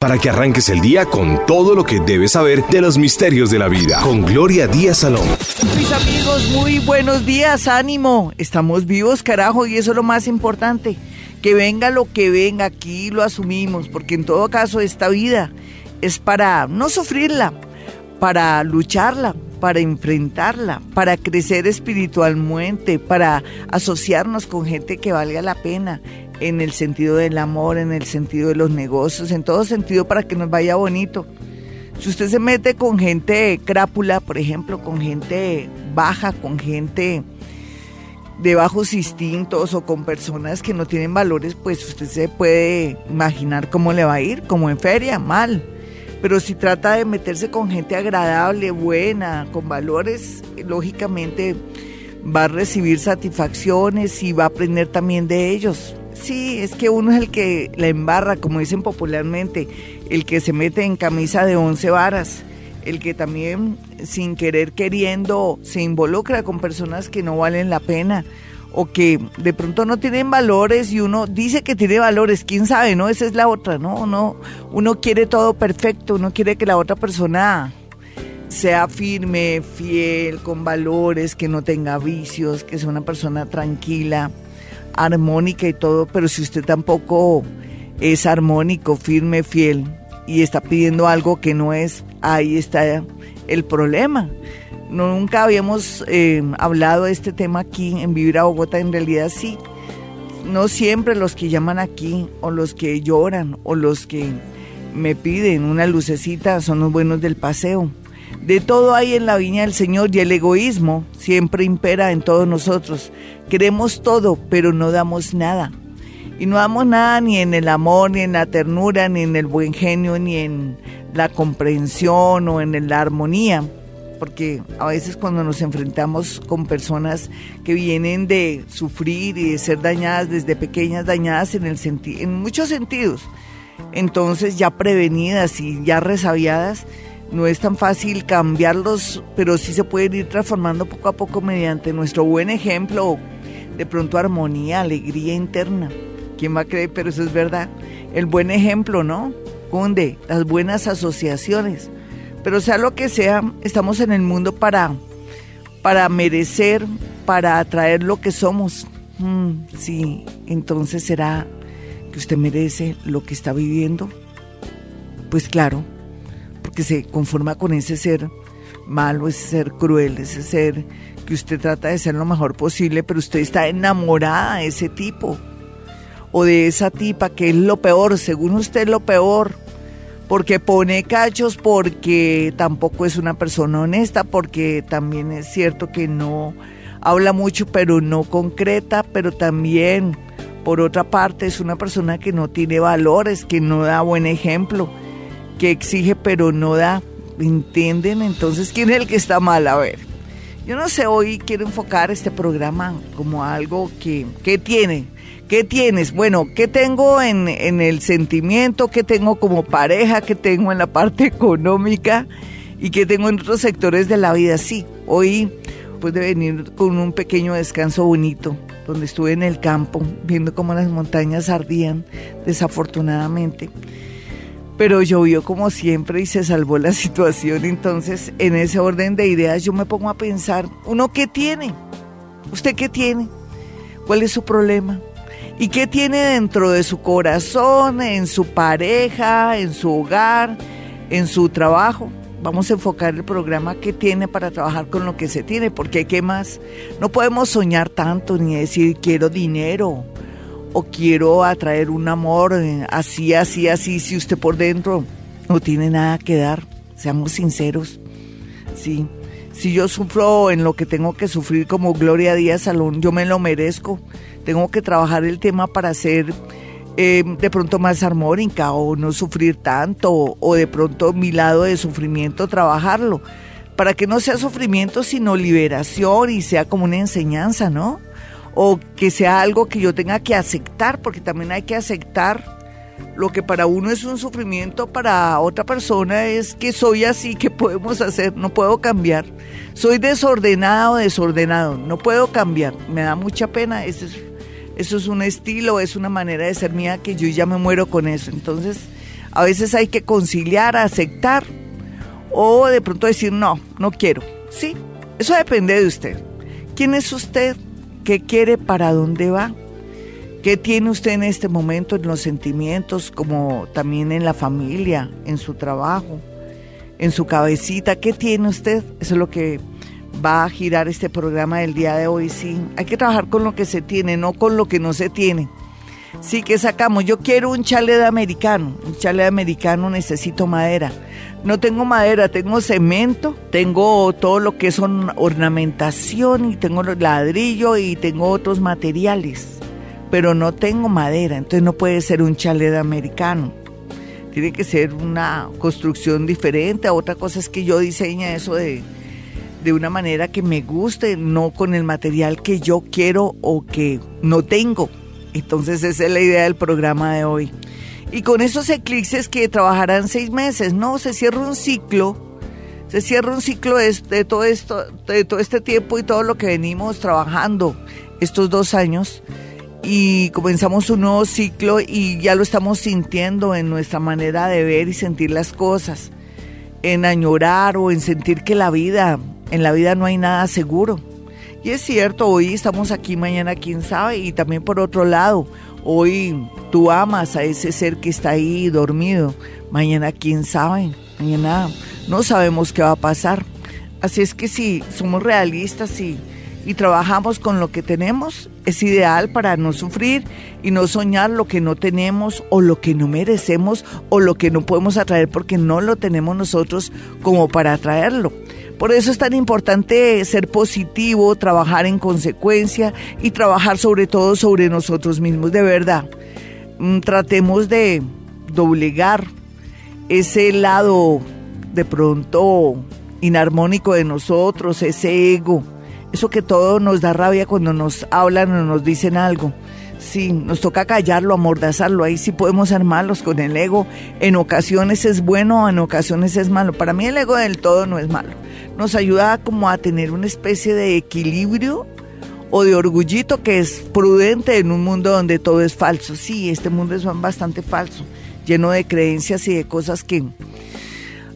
para que arranques el día con todo lo que debes saber de los misterios de la vida. Con Gloria Díaz Salón. Mis amigos, muy buenos días, ánimo. Estamos vivos, carajo, y eso es lo más importante. Que venga lo que venga, aquí lo asumimos, porque en todo caso esta vida es para no sufrirla, para lucharla, para enfrentarla, para crecer espiritualmente, para asociarnos con gente que valga la pena, en el sentido del amor, en el sentido de los negocios, en todo sentido para que nos vaya bonito. Si usted se mete con gente crápula, por ejemplo, con gente baja, con gente de bajos instintos o con personas que no tienen valores, pues usted se puede imaginar cómo le va a ir, como en feria, mal. Pero si trata de meterse con gente agradable, buena, con valores, lógicamente va a recibir satisfacciones y va a aprender también de ellos. Sí, es que uno es el que la embarra, como dicen popularmente, el que se mete en camisa de once varas, el que también sin querer queriendo se involucra con personas que no valen la pena o que de pronto no tienen valores y uno dice que tiene valores, quién sabe, ¿no? Esa es la otra, ¿no? Uno, uno quiere todo perfecto, uno quiere que la otra persona sea firme, fiel, con valores, que no tenga vicios, que sea una persona tranquila armónica y todo, pero si usted tampoco es armónico, firme, fiel y está pidiendo algo que no es, ahí está el problema. nunca habíamos eh, hablado de este tema aquí en Vivir a Bogotá, en realidad sí. No siempre los que llaman aquí o los que lloran o los que me piden una lucecita son los buenos del paseo. De todo hay en la viña del Señor y el egoísmo siempre impera en todos nosotros. Queremos todo, pero no damos nada. Y no damos nada ni en el amor, ni en la ternura, ni en el buen genio, ni en la comprensión o en la armonía. Porque a veces cuando nos enfrentamos con personas que vienen de sufrir y de ser dañadas desde pequeñas, dañadas en, el en muchos sentidos, entonces ya prevenidas y ya resabiadas, no es tan fácil cambiarlos, pero sí se pueden ir transformando poco a poco mediante nuestro buen ejemplo, de pronto armonía, alegría interna. ¿Quién va a creer? Pero eso es verdad. El buen ejemplo, ¿no? Cunde, las buenas asociaciones. Pero sea lo que sea, estamos en el mundo para, para merecer, para atraer lo que somos. Mm, sí, entonces será que usted merece lo que está viviendo. Pues claro que se conforma con ese ser malo, ese ser cruel, ese ser que usted trata de ser lo mejor posible, pero usted está enamorada de ese tipo o de esa tipa que es lo peor, según usted lo peor, porque pone cachos, porque tampoco es una persona honesta, porque también es cierto que no habla mucho, pero no concreta, pero también, por otra parte, es una persona que no tiene valores, que no da buen ejemplo que exige pero no da. ¿Entienden? Entonces, ¿quién es el que está mal? A ver, yo no sé, hoy quiero enfocar este programa como algo que, ¿qué tiene? ¿Qué tienes? Bueno, ¿qué tengo en, en el sentimiento? ¿Qué tengo como pareja? ¿Qué tengo en la parte económica? ¿Y qué tengo en otros sectores de la vida? Sí, hoy pude venir con un pequeño descanso bonito, donde estuve en el campo, viendo cómo las montañas ardían, desafortunadamente pero llovió como siempre y se salvó la situación. Entonces, en ese orden de ideas, yo me pongo a pensar, ¿uno qué tiene? ¿Usted qué tiene? ¿Cuál es su problema? ¿Y qué tiene dentro de su corazón, en su pareja, en su hogar, en su trabajo? Vamos a enfocar el programa que tiene para trabajar con lo que se tiene, porque ¿qué más? No podemos soñar tanto ni decir quiero dinero o quiero atraer un amor eh, así, así, así, si usted por dentro no tiene nada que dar, seamos sinceros, sí. Si yo sufro en lo que tengo que sufrir como Gloria Díaz Salón, yo me lo merezco. Tengo que trabajar el tema para ser eh, de pronto más armónica o no sufrir tanto o de pronto mi lado de sufrimiento trabajarlo. Para que no sea sufrimiento sino liberación y sea como una enseñanza, ¿no? O que sea algo que yo tenga que aceptar, porque también hay que aceptar lo que para uno es un sufrimiento, para otra persona es que soy así, que podemos hacer? No puedo cambiar. Soy desordenado o desordenado, no puedo cambiar. Me da mucha pena, eso es, eso es un estilo, es una manera de ser mía que yo ya me muero con eso. Entonces, A veces hay que conciliar, aceptar o de pronto decir no, no quiero. Sí, eso depende de usted. ¿Quién es usted? ¿Qué quiere? ¿Para dónde va? ¿Qué tiene usted en este momento en los sentimientos, como también en la familia, en su trabajo, en su cabecita? ¿Qué tiene usted? Eso es lo que va a girar este programa del día de hoy. Sí, hay que trabajar con lo que se tiene, no con lo que no se tiene. Sí, que sacamos. Yo quiero un chale de americano. Un chale de americano necesito madera. No tengo madera, tengo cemento, tengo todo lo que son ornamentación y tengo ladrillo y tengo otros materiales pero no tengo madera, entonces no puede ser un chalet americano. Tiene que ser una construcción diferente. Otra cosa es que yo diseñe eso de, de una manera que me guste, no con el material que yo quiero o que no tengo. Entonces esa es la idea del programa de hoy. Y con esos eclipses que trabajarán seis meses, no, se cierra un ciclo, se cierra un ciclo de, de, todo esto, de todo este tiempo y todo lo que venimos trabajando estos dos años y comenzamos un nuevo ciclo y ya lo estamos sintiendo en nuestra manera de ver y sentir las cosas, en añorar o en sentir que la vida, en la vida no hay nada seguro. Y es cierto, hoy estamos aquí, mañana quién sabe, y también por otro lado, hoy tú amas a ese ser que está ahí dormido, mañana quién sabe, mañana no sabemos qué va a pasar. Así es que si somos realistas y y trabajamos con lo que tenemos, es ideal para no sufrir y no soñar lo que no tenemos o lo que no merecemos o lo que no podemos atraer porque no lo tenemos nosotros como para atraerlo. Por eso es tan importante ser positivo, trabajar en consecuencia y trabajar sobre todo sobre nosotros mismos de verdad. Mm, tratemos de doblegar ese lado de pronto inarmónico de nosotros, ese ego eso que todo nos da rabia cuando nos hablan o nos dicen algo. Sí, nos toca callarlo, amordazarlo. Ahí sí podemos ser malos con el ego. En ocasiones es bueno, en ocasiones es malo. Para mí el ego del todo no es malo. Nos ayuda como a tener una especie de equilibrio o de orgullito que es prudente en un mundo donde todo es falso. Sí, este mundo es bastante falso, lleno de creencias y de cosas que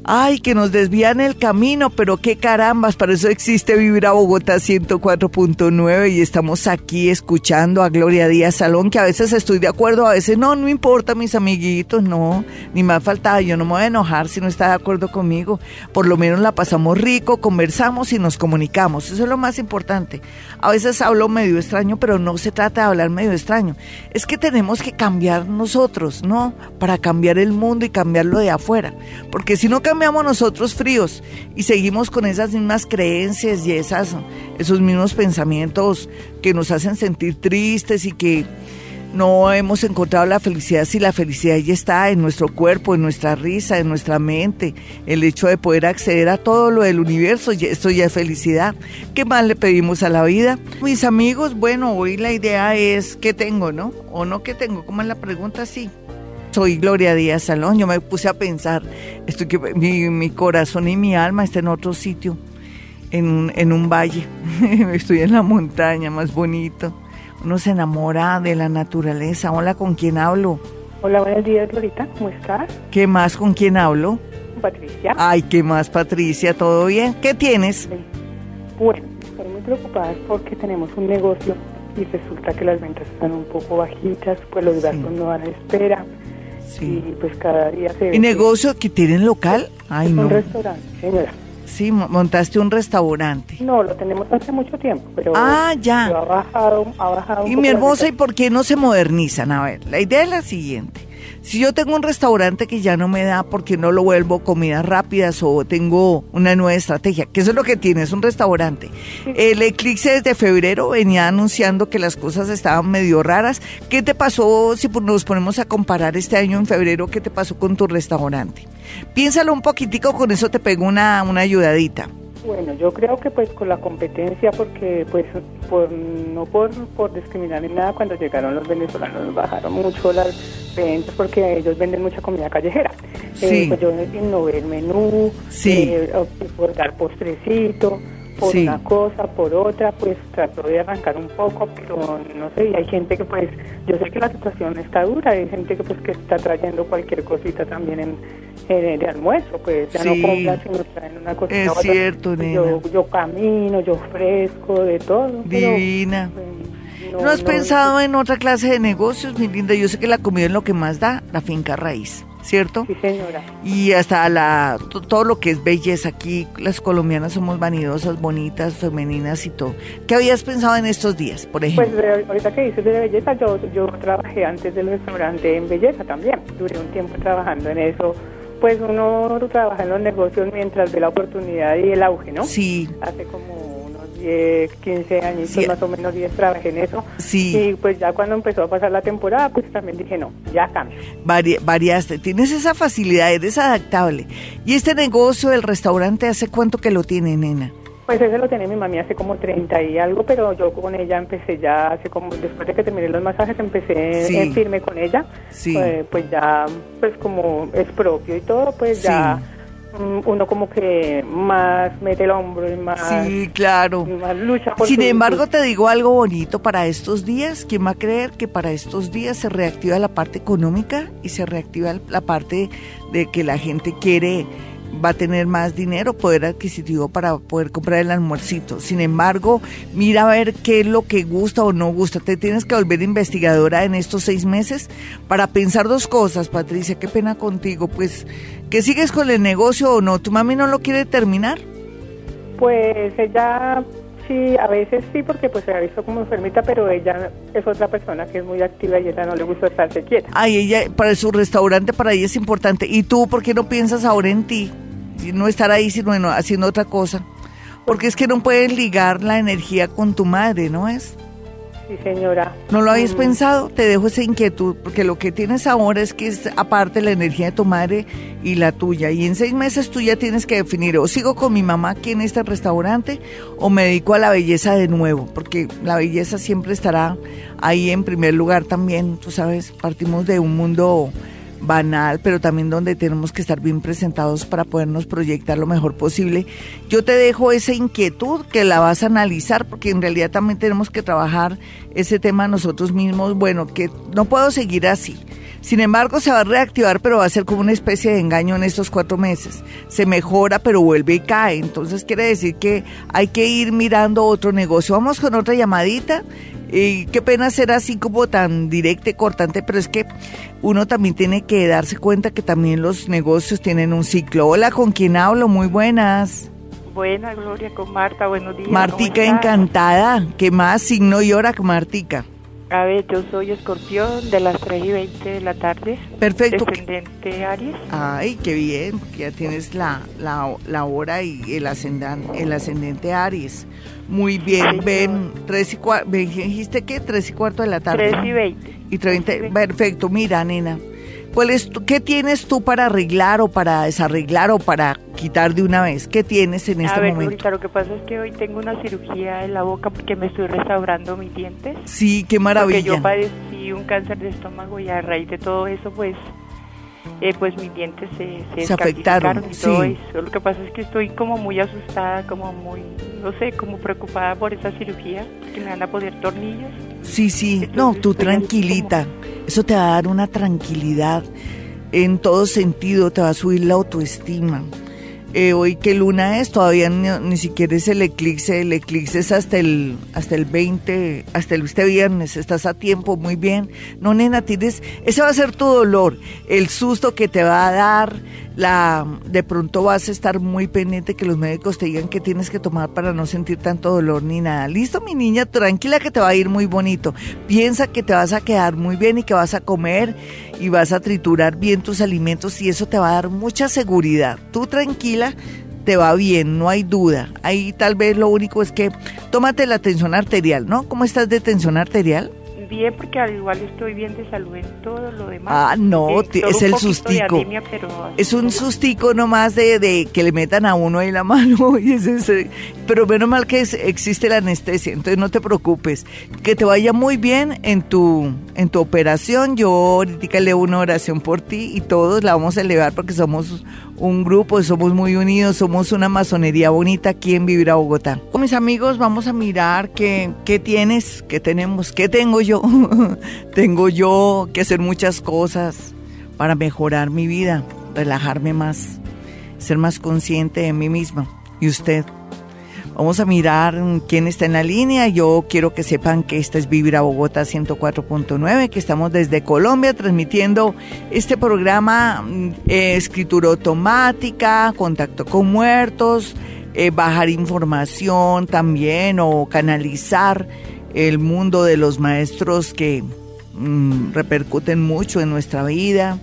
Ay, que nos desvían el camino, pero qué carambas, para eso existe Vivir a Bogotá 104.9 y estamos aquí escuchando a Gloria Díaz Salón, que a veces estoy de acuerdo, a veces no, no importa mis amiguitos, no, ni más faltaba, yo no me voy a enojar si no está de acuerdo conmigo, por lo menos la pasamos rico, conversamos y nos comunicamos, eso es lo más importante. A veces hablo medio extraño, pero no se trata de hablar medio extraño, es que tenemos que cambiar nosotros, ¿no? Para cambiar el mundo y cambiarlo de afuera, porque si no cambiamos nosotros fríos y seguimos con esas mismas creencias y esas, esos mismos pensamientos que nos hacen sentir tristes y que no hemos encontrado la felicidad si la felicidad ya está en nuestro cuerpo, en nuestra risa, en nuestra mente, el hecho de poder acceder a todo lo del universo, esto ya es felicidad. ¿Qué más le pedimos a la vida? Mis amigos, bueno, hoy la idea es qué tengo, ¿no? O no qué tengo, ¿cómo es la pregunta? Sí. Soy Gloria Díaz Salón. Yo me puse a pensar, estoy que mi, corazón y mi alma están en otro sitio, en un, en un valle. estoy en la montaña, más bonito. Uno se enamora de la naturaleza. Hola, ¿con quién hablo? Hola, buenos días, Glorita. ¿Cómo estás? ¿Qué más? ¿Con quién hablo? Patricia. Ay, ¿qué más, Patricia? ¿Todo bien? ¿Qué tienes? Bueno, estoy muy preocupada porque tenemos un negocio y resulta que las ventas están un poco bajitas, pues los gastos no van a espera. Sí. Y pues cada día se... ¿Y negocio que tienen local? Ay, es no. Un restaurante, señora. Sí, montaste un restaurante. No, lo tenemos hace mucho tiempo, pero, ah, ya. ha bajado, ha bajado. y mi hermosa, ¿y por qué no se modernizan? A ver, la idea es la siguiente. Si yo tengo un restaurante que ya no me da porque no lo vuelvo comidas rápidas o tengo una nueva estrategia, que eso es lo que tiene, es un restaurante. El eclipse desde febrero venía anunciando que las cosas estaban medio raras. ¿Qué te pasó si nos ponemos a comparar este año en febrero? ¿Qué te pasó con tu restaurante? Piénsalo un poquitico, con eso te pego una, una ayudadita. Bueno, yo creo que pues con la competencia, porque pues por, no por, por discriminar ni nada, cuando llegaron los venezolanos bajaron mucho las ventas porque ellos venden mucha comida callejera. Sí. Eh, pues yo innové el menú, sí. eh, por dar postrecito, por una cosa, por otra, pues trató de arrancar un poco, pero no sé, y hay gente que pues, yo sé que la situación está dura, hay gente que pues que está trayendo cualquier cosita también en, en de almuerzo, pues ya no compran sino traen una cosita. Es cierto, Yo, yo camino, yo ofrezco, de todo. Divina. Pues, no, has pensado en otra clase de negocios, mi linda? Yo sé que la comida es lo que más da, la finca raíz. ¿Cierto? Sí, señora. Y hasta la, todo lo que es belleza aquí, las colombianas somos vanidosas, bonitas, femeninas y todo. ¿Qué habías pensado en estos días, por pues, ejemplo? Pues ahorita que dices de belleza, yo, yo trabajé antes del restaurante en belleza también, duré un tiempo trabajando en eso. Pues uno trabaja en los negocios mientras ve la oportunidad y el auge, ¿no? Sí. Hace como 10, 15 años, más o menos 10 trabajé en eso. Sí. Y pues ya cuando empezó a pasar la temporada, pues también dije, no, ya cambio. variaste, tienes esa facilidad, eres adaptable. ¿Y este negocio, el restaurante, hace cuánto que lo tiene, nena? Pues ese lo tenía mi mami hace como 30 y algo, pero yo con ella empecé ya hace como, después de que terminé los masajes, empecé en firme con ella. Sí. Pues, pues, ya, pues como es propio y todo, pues ya uno como que más mete el hombro y más, sí, claro. lucha Sin embargo, te digo algo bonito para estos días. ¿Quién va a creer que para estos días se reactiva la parte económica y se reactiva la parte de que la gente quiere va a tener más dinero, poder adquisitivo para poder comprar el almuercito. Sin embargo, mira a ver qué es lo que gusta o no gusta. Te tienes que volver investigadora en estos seis meses para pensar dos cosas, Patricia. Qué pena contigo. Pues, ¿que sigues con el negocio o no? ¿Tu mami no lo quiere terminar? Pues ella sí, a veces sí, porque pues se ha visto como enfermita, pero ella es otra persona que es muy activa y ella no le gusta estarse quieta. Ay, ella, para su restaurante, para ella es importante. ¿Y tú por qué no piensas ahora en ti? no estar ahí, sino haciendo otra cosa. Porque es que no puedes ligar la energía con tu madre, ¿no es? Sí, señora. ¿No lo habías pensado? Te dejo esa inquietud, porque lo que tienes ahora es que es aparte la energía de tu madre y la tuya. Y en seis meses tú ya tienes que definir, o sigo con mi mamá aquí en este restaurante, o me dedico a la belleza de nuevo, porque la belleza siempre estará ahí en primer lugar también. Tú sabes, partimos de un mundo banal, pero también donde tenemos que estar bien presentados para podernos proyectar lo mejor posible. Yo te dejo esa inquietud que la vas a analizar, porque en realidad también tenemos que trabajar ese tema nosotros mismos. Bueno, que no puedo seguir así. Sin embargo, se va a reactivar, pero va a ser como una especie de engaño en estos cuatro meses. Se mejora, pero vuelve y cae. Entonces quiere decir que hay que ir mirando otro negocio. Vamos con otra llamadita. Y qué pena ser así como tan directo y cortante, pero es que uno también tiene que darse cuenta que también los negocios tienen un ciclo. Hola, ¿con quién hablo? Muy buenas. Buenas, Gloria, con Marta, buenos días. Martica, encantada. ¿Qué más? Signo y hora, Martica. A ver, yo soy escorpión de las 3 y 20 de la tarde. Perfecto. Descendente Aries. Ay, qué bien, ya tienes la, la, la hora y el, ascendente, el ascendente Aries. Muy bien, ven, tres y cuarto, dijiste que tres y cuarto de la tarde. Tres y veinte. Y treinta, perfecto, mira, nena. ¿Cuál es ¿Qué tienes tú para arreglar o para desarreglar o para quitar de una vez? ¿Qué tienes en este ver, momento? lo que pasa es que hoy tengo una cirugía en la boca porque me estoy restaurando mis dientes. Sí, qué maravilla. Porque yo padecí un cáncer de estómago y a raíz de todo eso, pues eh, pues mis dientes se, se, afectaron. Y todo eso. Lo que pasa es que estoy como muy asustada, como muy, no sé, como preocupada por esa cirugía, que me van a poner tornillos. Sí, sí, no, tú tranquilita. Eso te va a dar una tranquilidad en todo sentido, te va a subir la autoestima. Eh, hoy que luna es, todavía ni, siquiera es el eclipse, el eclipse es hasta el, hasta el 20, hasta el este viernes, estás a tiempo, muy bien. No, nena, tienes, ese va a ser tu dolor, el susto que te va a dar, la, de pronto vas a estar muy pendiente que los médicos te digan que tienes que tomar para no sentir tanto dolor ni nada. Listo, mi niña, tranquila que te va a ir muy bonito. Piensa que te vas a quedar muy bien y que vas a comer y vas a triturar bien tus alimentos y eso te va a dar mucha seguridad. Tú tranquila, te va bien, no hay duda. Ahí tal vez lo único es que tómate la tensión arterial, ¿no? ¿Cómo estás de tensión arterial? Bien porque al igual estoy bien de salud en todo lo demás. Ah, no, Eh, es un el sustico. anemia, pero Es un no- sustico nomás de, de que le metan a uno ahí la mano. Y es ese- pero menos mal que es- existe la anestesia, entonces no te preocupes. Que te vaya muy bien en tu, en tu operación. Yo ahorita leo una oración por ti y todos la vamos a elevar porque somos un grupo, somos muy unidos, somos una masonería bonita aquí en Bogotá. Con mis amigos vamos a mirar qué, qué tienes, qué tenemos, qué tengo yo. tengo yo que hacer muchas cosas para mejorar mi vida, relajarme más, ser más consciente de mí misma. ¿Y usted? Vamos a mirar quién está en la línea. Yo quiero que sepan que esta es Vivir a Bogotá 104.9, que estamos desde Colombia transmitiendo este programa mm, eh, escritura automática, contacto con muertos, eh, bajar información también o canalizar el mundo de los maestros que mm, repercuten mucho en nuestra vida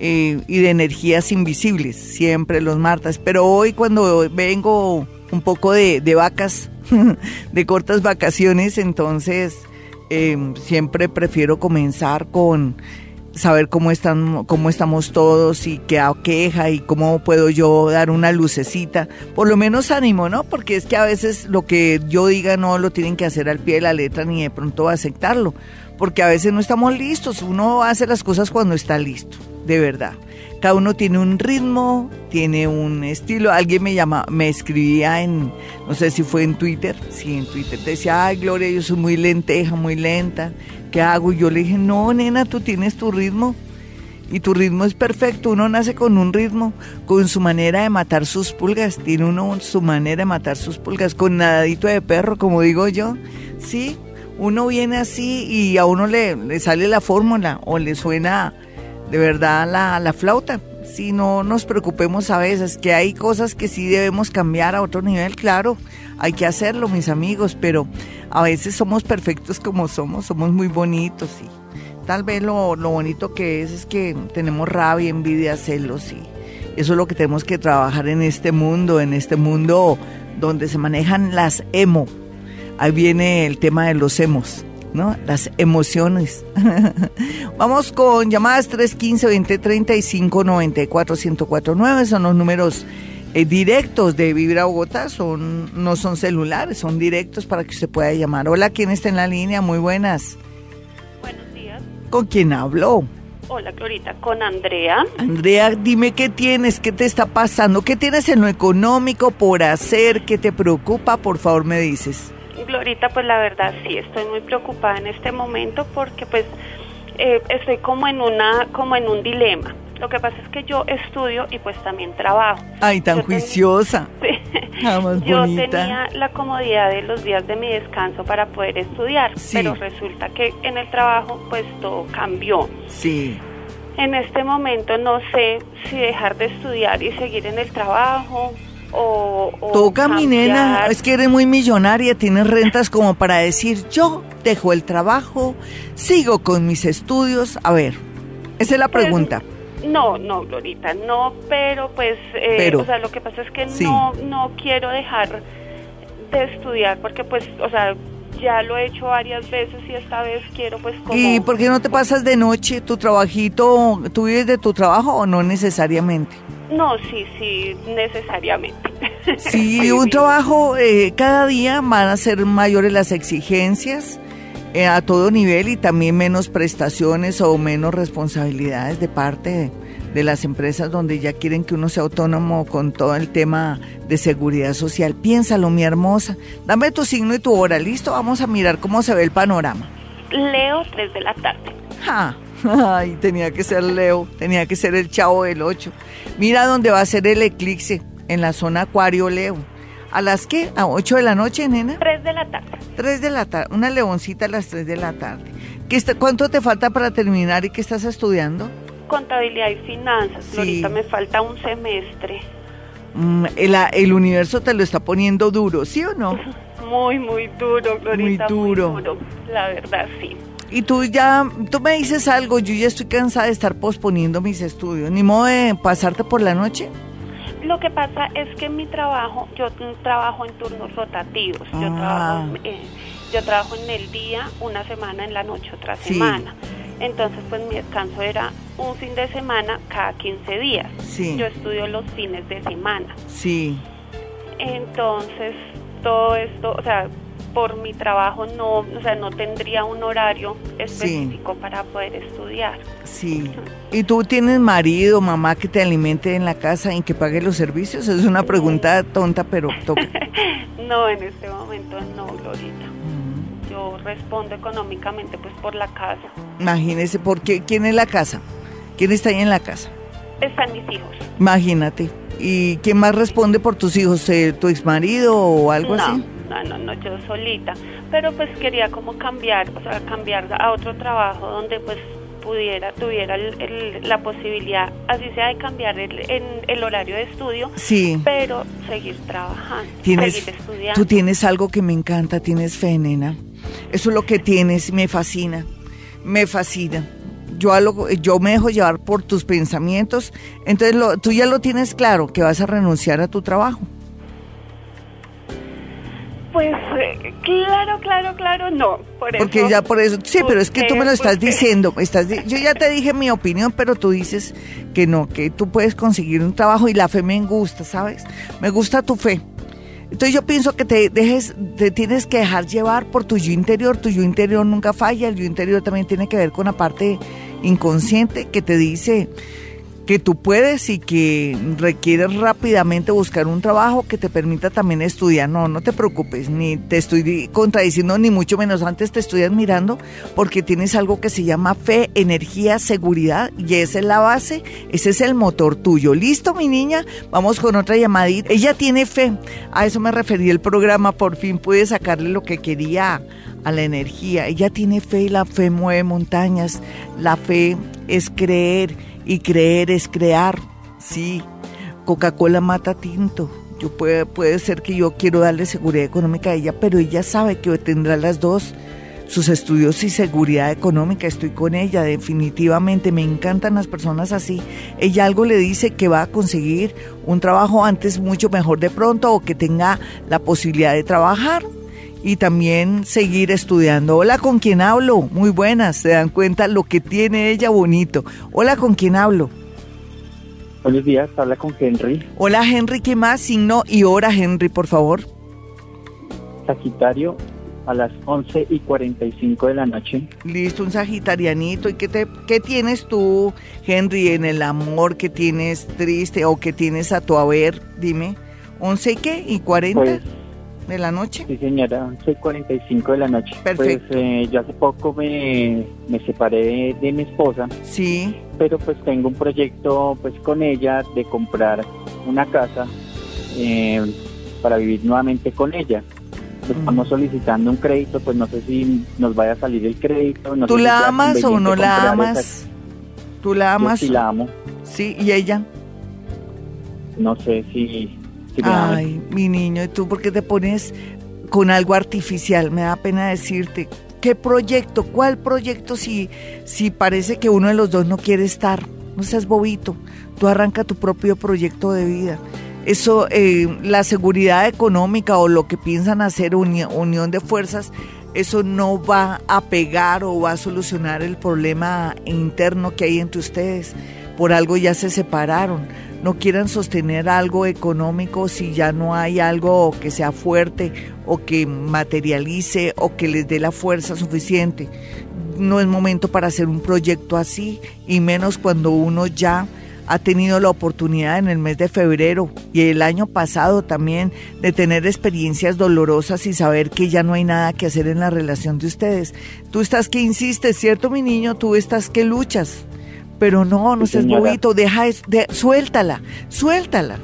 eh, y de energías invisibles, siempre los martes. Pero hoy cuando vengo un poco de, vacas, de cortas vacaciones, entonces eh, siempre prefiero comenzar con saber cómo están, cómo estamos todos y qué queja y cómo puedo yo dar una lucecita, por lo menos ánimo, ¿no? Porque es que a veces lo que yo diga no lo tienen que hacer al pie de la letra ni de pronto aceptarlo, porque a veces no estamos listos, uno hace las cosas cuando está listo, de verdad. Cada uno tiene un ritmo, tiene un estilo. Alguien me llama, me escribía en, no sé si fue en Twitter, sí, en Twitter decía, ay Gloria, yo soy muy lenteja, muy lenta. ¿Qué hago? Y yo le dije, no, nena, tú tienes tu ritmo. Y tu ritmo es perfecto, uno nace con un ritmo, con su manera de matar sus pulgas, tiene uno su manera de matar sus pulgas, con nadadito de perro, como digo yo, sí, uno viene así y a uno le, le sale la fórmula o le suena de verdad la, la flauta. Si no nos preocupemos a veces, que hay cosas que sí debemos cambiar a otro nivel, claro, hay que hacerlo, mis amigos, pero a veces somos perfectos como somos, somos muy bonitos y tal vez lo, lo bonito que es es que tenemos rabia, envidia, celos y eso es lo que tenemos que trabajar en este mundo, en este mundo donde se manejan las emo. Ahí viene el tema de los emos. ¿No? Las emociones. Vamos con llamadas 315-2035-94-1049, son los números eh, directos de Vivir a Bogotá, son, no son celulares, son directos para que usted pueda llamar. Hola, ¿quién está en la línea? Muy buenas. Buenos días. ¿Con quién hablo? Hola, Glorita, con Andrea. Andrea, dime qué tienes, qué te está pasando, qué tienes en lo económico por hacer, qué te preocupa, por favor me dices. Glorita, pues la verdad sí, estoy muy preocupada en este momento porque pues eh, estoy como en una, como en un dilema. Lo que pasa es que yo estudio y pues también trabajo. Ay, tan Yo ten- juiciosa. Sí. Ah, Yo bonita. tenía la comodidad de los días de mi descanso para poder estudiar, Sí. pero resulta que en el trabajo pues todo cambió. Sí. En este momento no sé si dejar de estudiar y seguir en el trabajo o... o Toca, mi nena, es que eres muy millonaria, tienes rentas como para decir, yo dejo el trabajo, sigo con mis estudios. A ver, esa es la Pues, pregunta. No, no, Glorita, no, pero pues, eh, Pero. o sea, lo que pasa es que Sí. no, no quiero dejar de estudiar porque pues, o sea, ya lo he hecho varias veces y esta vez quiero pues como... ¿Y por qué no te pasas de noche tu trabajito? ¿Tú vives de tu trabajo o no necesariamente? No, sí, sí, necesariamente. Sí, un trabajo eh, cada día van a ser mayores las exigencias eh, a todo nivel y también menos prestaciones o menos responsabilidades de parte de, de las empresas donde ya quieren que uno sea autónomo con todo el tema de seguridad social. Piénsalo, mi hermosa. Dame tu signo y tu hora. Listo, vamos a mirar cómo se ve el panorama. Leo 3 de la tarde. Ja, Ay, tenía que ser Leo, tenía que ser el chavo del 8. Mira dónde va a ser el eclipse, en la zona Acuario Leo. ¿A las qué? ¿A 8 de la noche, nena? 3 de la tarde. 3 de la tarde, una leoncita a las 3 de la tarde. ¿Qué está, ¿Cuánto te falta para terminar y qué estás estudiando? Contabilidad y finanzas. Sí. Glorita, me falta un semestre. Mm, el, el universo te lo está poniendo duro, ¿sí o no? Muy, muy duro, Glorita. duro. Muy duro. La verdad, sí. Y tú ya, tú me dices algo, yo ya estoy cansada de estar posponiendo mis estudios, ni modo de pasarte por la noche. Lo que pasa es que en mi trabajo, yo trabajo en turnos rotativos. Yo Ah. trabajo eh, yo trabajo en el día una semana, en la noche otra semana. Entonces, pues mi descanso era un fin de semana cada 15 días. Sí. Yo estudio los fines de semana. Sí. Entonces, todo esto, o sea, por mi trabajo no, o sea, no tendría un horario específico para poder estudiar. Sí. ¿Y tú tienes marido, mamá que te alimente en la casa y que pague los servicios? Es una pregunta tonta, pero toca. no, en este momento no, Glorita. Yo respondo económicamente pues por la casa. Imagínese, ¿por qué? ¿Quién es la casa? ¿Quién está ahí en la casa? Están mis hijos. Imagínate. ¿Y quién más responde por tus hijos? Eh, ¿Tu exmarido o algo no, así? No, no, no, yo solita. Pero pues quería como cambiar, o sea, cambiar a otro trabajo donde pues pudiera, tuviera el- el- la posibilidad, así sea de cambiar el, en el horario de estudio, Sí. pero seguir trabajando, Tienes, seguir estudiando. tú tienes algo que me encanta, tienes fe, nena. Eso es lo que tienes, me fascina, me fascina. Yo, a lo- yo me dejo llevar por tus pensamientos, entonces lo- tú ya lo tienes claro, que vas a renunciar a tu trabajo. Pues eh, claro, claro, claro, no. Por Porque eso ya por eso, sí, pero es que tú me lo estás busqué- diciendo, me estás yo ya te dije mi opinión, pero tú dices que no, que tú puedes conseguir un trabajo y la fe me gusta, ¿sabes? Me gusta tu fe. Entonces yo pienso que te dejes, te tienes que dejar llevar por tu yo interior, tu yo interior nunca falla, el yo interior también tiene que ver con la parte inconsciente que te dice que tú puedes y que requieres rápidamente buscar un trabajo que te permita también estudiar. No, no te preocupes, ni te estoy di- contradiciendo, ni mucho menos antes te estoy admirando, porque tienes algo que se llama fe, energía, seguridad, y esa es la base, ese es el motor tuyo. ¿Listo, mi niña? Vamos con otra llamadita. Ella tiene fe, a eso me referí el programa, por fin pude sacarle lo que quería a la energía. Ella tiene fe y la fe mueve montañas. La fe es creer y creer es crear. Sí, Coca-Cola mata tinto. Yo puede, puede ser que yo quiero darle seguridad económica a ella, pero ella sabe que tendrá las dos, sus estudios y seguridad económica. Estoy con ella, definitivamente. Me encantan las personas así. Ella algo le dice que va a conseguir un trabajo antes mucho mejor de pronto o que tenga la posibilidad de trabajar y también seguir estudiando. Hola, ¿con quién hablo? Muy buenas, se dan cuenta lo que tiene ella bonito. Hola, ¿con quién hablo? Buenos días, habla con Henry, Hola, Henry, ¿qué más? Signo y hora, Henry, por favor. Sagitario, a las 11 y 45 de la noche. Listo, un sagitarianito. ¿Y qué, te, qué tienes tú, Henry, en el amor que tienes triste o que tienes a tu haber? Dime, ¿11 y qué? ¿Y 40 Pues, de la noche? sí señora, 11 y 45 de la noche. Perfecto. Pues eh, yo hace poco me, me separé de, de mi esposa, Sí, pero pues tengo un proyecto pues con ella de comprar una casa eh, para vivir nuevamente con ella. Mm. Estamos solicitando un crédito, pues no sé si nos vaya a salir el crédito. No ¿tú sé la amas o no la amas? esa- ¿Tú la Yo amas? sí la amo. Sí, ¿y ella? No sé si, Ay, mi niño, ¿y tú por qué te pones con algo artificial? Me da pena decirte. ¿Qué proyecto? ¿Cuál proyecto si, si parece que uno de los dos no quiere estar? No seas bobito. Tú arranca tu propio proyecto de vida. Eso, eh, la seguridad económica o lo que piensan hacer, uni- unión de fuerzas, eso no va a pegar o va a solucionar el problema interno que hay entre ustedes. Por algo ya se separaron. No quieran sostener algo económico si ya no hay algo que sea fuerte o que materialice o que les dé la fuerza suficiente. No es momento para hacer un proyecto así y menos cuando uno ya ha tenido la oportunidad en el mes de febrero y el año pasado también de tener experiencias dolorosas y saber que ya no hay nada que hacer en la relación de ustedes. Tú estás que insistes, ¿cierto, mi niño? Tú estás que luchas. Pero no, no seas bobito, deja, de- suéltala, suéltala.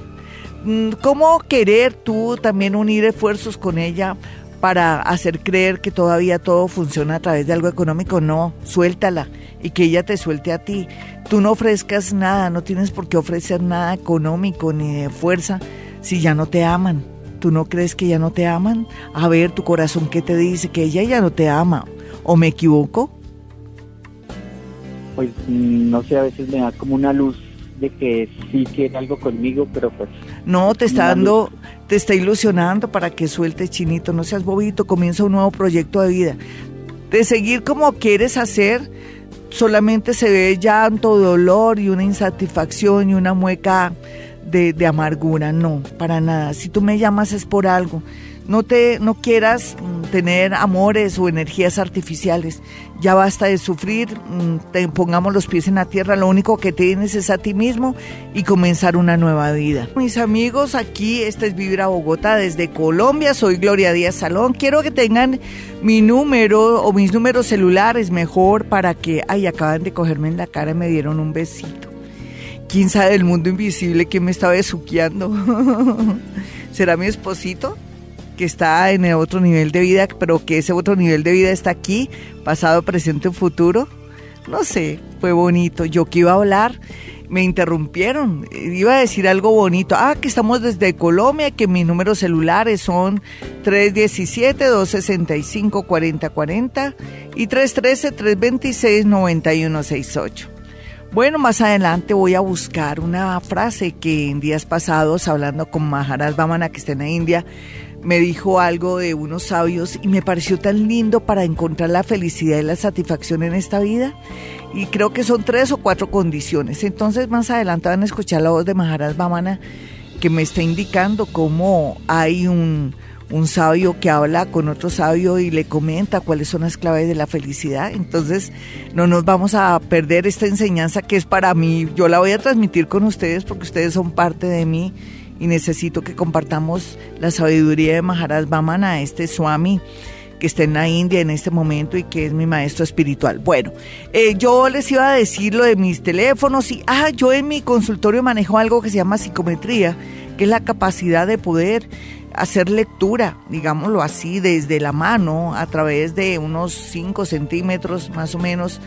Mm, ¿Cómo querer tú también unir esfuerzos con ella para hacer creer que todavía todo funciona a través de algo económico? No, suéltala y que ella te suelte a ti. Tú no ofrezcas nada, no tienes por qué ofrecer nada económico ni de fuerza si ya no te aman. ¿Tú no crees que ya no te aman? A ver, tu corazón, ¿qué te dice? Que ella ya no te ama. ¿O me equivoco? Pues no sé, a veces me da como una luz de que sí quiere algo conmigo, pero pues... No, te está dando, te está ilusionando para que suelte chinito, no seas bobito, comienza un nuevo proyecto de vida. De seguir como quieres hacer, solamente se ve llanto, dolor y una insatisfacción y una mueca de, de amargura, no, para nada. Si tú me llamas es por algo no te no quieras mm, tener amores o energías artificiales. Ya basta de sufrir, mm, te pongamos los pies en la tierra, lo único que tienes es a ti mismo y comenzar una nueva vida. Mis amigos, aquí este es Vivir a Bogotá desde Colombia, soy Gloria Díaz Salón. Quiero que tengan mi número o mis números celulares mejor para que, ay, acaban de cogerme en la cara y me dieron un besito. ¿Quién sabe del mundo invisible que me estaba besuqueando? ¿Será mi esposito? Que está en otro nivel de vida, pero que ese otro nivel de vida está aquí, pasado, presente, futuro. No sé, fue bonito. Yo que iba a hablar, me interrumpieron. Iba a decir algo bonito. Ah, que estamos desde Colombia, que mis números celulares son 317-265-4040 y 313-326-9168. Bueno, más adelante voy a buscar una frase que en días pasados, hablando con Maharaj Vamana, que está en la India, me dijo algo de unos sabios y me pareció tan lindo para encontrar la felicidad y la satisfacción en esta vida. Y creo que son tres o cuatro condiciones. Entonces más adelante van a escuchar la voz de Maharaj Vamana que me está indicando cómo hay un, un sabio que habla con otro sabio y le comenta cuáles son las claves de la felicidad. Entonces, no nos vamos a perder esta enseñanza que es para mí. Yo la voy a transmitir con ustedes porque ustedes son parte de mí y necesito que compartamos la sabiduría de Maharaj Vamana, este Swami que está en la India en este momento y que es mi maestro espiritual. Bueno, eh, yo les iba a decir lo de mis teléfonos y, ah, yo en mi consultorio manejo algo que se llama psicometría, que es la capacidad de poder hacer lectura, digámoslo así, desde la mano, a través de unos 5 centímetros más o menos,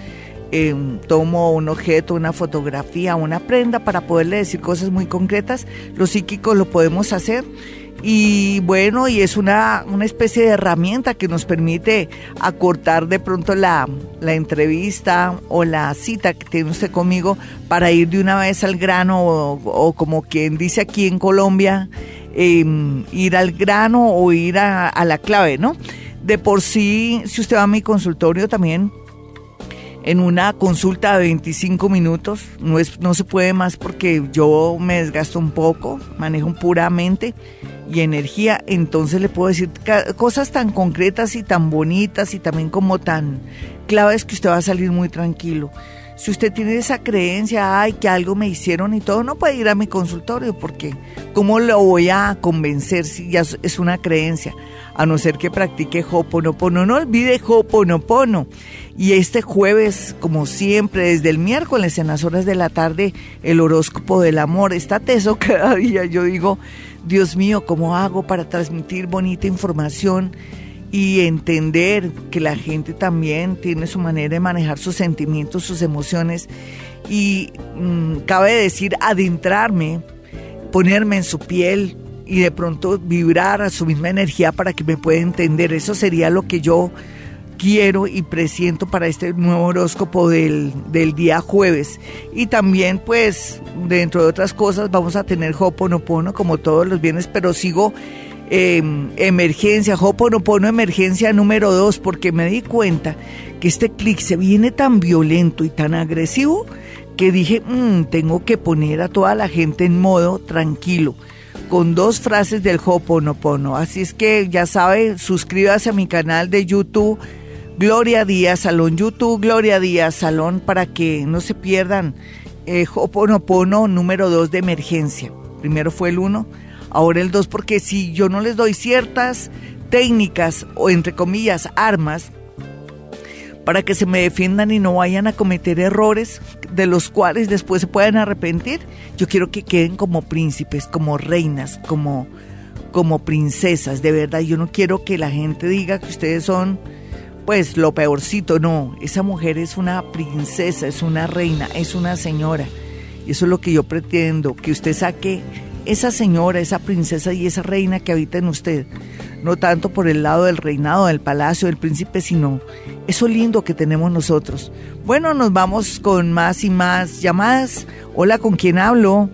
eh, tomo un objeto, una fotografía, una prenda para poderle decir cosas muy concretas. Los psíquicos lo podemos hacer y bueno, y es una, una especie de herramienta que nos permite acortar de pronto la, la, entrevista o la cita que tiene usted conmigo para ir de una vez al grano o, como quien dice aquí en Colombia, em, ir al grano o ir a la clave, ¿no? De por sí, si usted va a mi consultorio también, en una consulta de 25 minutos. No, es, no se puede más porque yo me desgasto un poco, manejo puramente y energía. Entonces le puedo decir cosas tan concretas y tan bonitas y también como tan claves que usted va a salir muy tranquilo. Si usted tiene esa creencia, ay, que algo me hicieron y todo, no puede ir a mi consultorio porque ¿cómo lo voy a convencer si ya es una creencia? A no ser que practique Hoponopono. No olvide Hoponopono. Y este jueves, como siempre, desde el miércoles en las horas de la tarde, el horóscopo del amor está teso cada día. Yo digo, Dios mío, ¿cómo hago para transmitir bonita información? y entender que la gente también tiene su manera de manejar sus sentimientos, sus emociones y mm, cabe decir adentrarme, ponerme en su piel y de pronto vibrar a su misma energía para que me pueda entender. Eso sería lo que yo quiero y presiento para este nuevo horóscopo del, del, día jueves. Y también, pues, dentro de otras cosas, vamos a tener Hoponopono como todos los viernes, pero sigo eh, emergencia, Hoponopono emergencia número dos, porque me di cuenta que este clic se viene tan violento y tan agresivo que dije, mm, tengo que poner a toda la gente en modo tranquilo con dos frases del Hoponopono. Así es que ya sabe, suscríbase a mi canal de YouTube Gloria Díaz Salón, YouTube Gloria Díaz Salón, para que no se pierdan eh, Hoponopono número 2 de emergencia. Primero fue el 1, ahora el 2, porque si yo no les doy ciertas técnicas o entre comillas armas para que se me defiendan y no vayan a cometer errores de los cuales después se puedan arrepentir, yo quiero que queden como príncipes, como reinas, como, como princesas, de verdad. Yo no quiero que la gente diga que ustedes son pues lo peorcito, no, esa mujer es una princesa, es una reina, es una señora. Y eso es lo que yo pretendo, que usted saque esa señora, esa princesa y esa reina que habita en usted. no tanto por el lado del reinado, del palacio, del príncipe, sino eso lindo que tenemos nosotros. Bueno, nos vamos con más y más llamadas. Hola, ¿con quién hablo?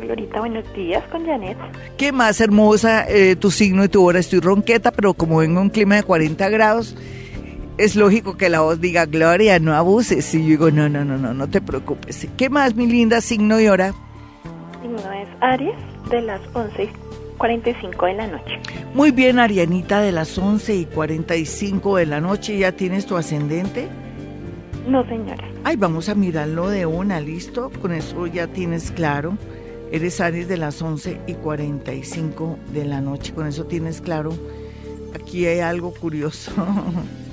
Glorita, buenos días, con Janet. Qué más hermosa eh, tu signo y tu hora. Estoy ronqueta, pero como vengo en un clima de 40 grados, es lógico que la voz diga, Gloria, no abuses. Y yo digo, no, no, no, no, no te preocupes. ¿Qué más, mi linda signo y hora? Signo es Aries, de las 11 45 de la noche. Muy bien, Arianita, de las 11 y 45 de la noche, ¿ya tienes tu ascendente? No, señora. Ay, vamos a mirarlo de una, ¿listo? Con eso ya tienes claro. Eres Aries de las 11 y 45 de la noche, con eso tienes claro. Aquí hay algo curioso.